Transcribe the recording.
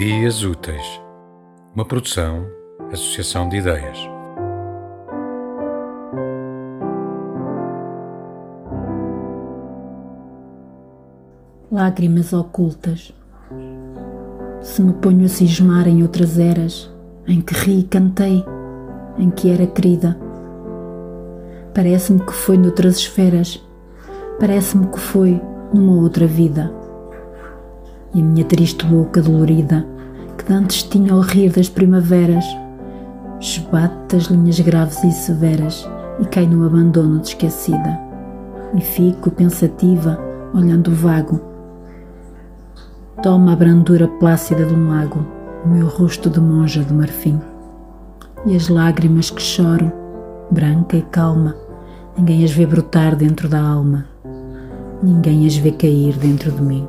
Ideias Úteis, uma produção, associação de ideias. Lágrimas ocultas. Se me ponho a cismar em outras eras, em que ri e cantei, em que era querida. Parece-me que foi noutras esferas, parece-me que foi numa outra vida e a minha triste boca dolorida, que dantes tinha ao rir das primaveras, esbate as linhas graves e severas e cai no abandono de esquecida. E fico pensativa, olhando o vago. Toma a brandura plácida de um lago, o meu rosto de monja de marfim. E as lágrimas que choro, branca e calma, ninguém as vê brotar dentro da alma, ninguém as vê cair dentro de mim.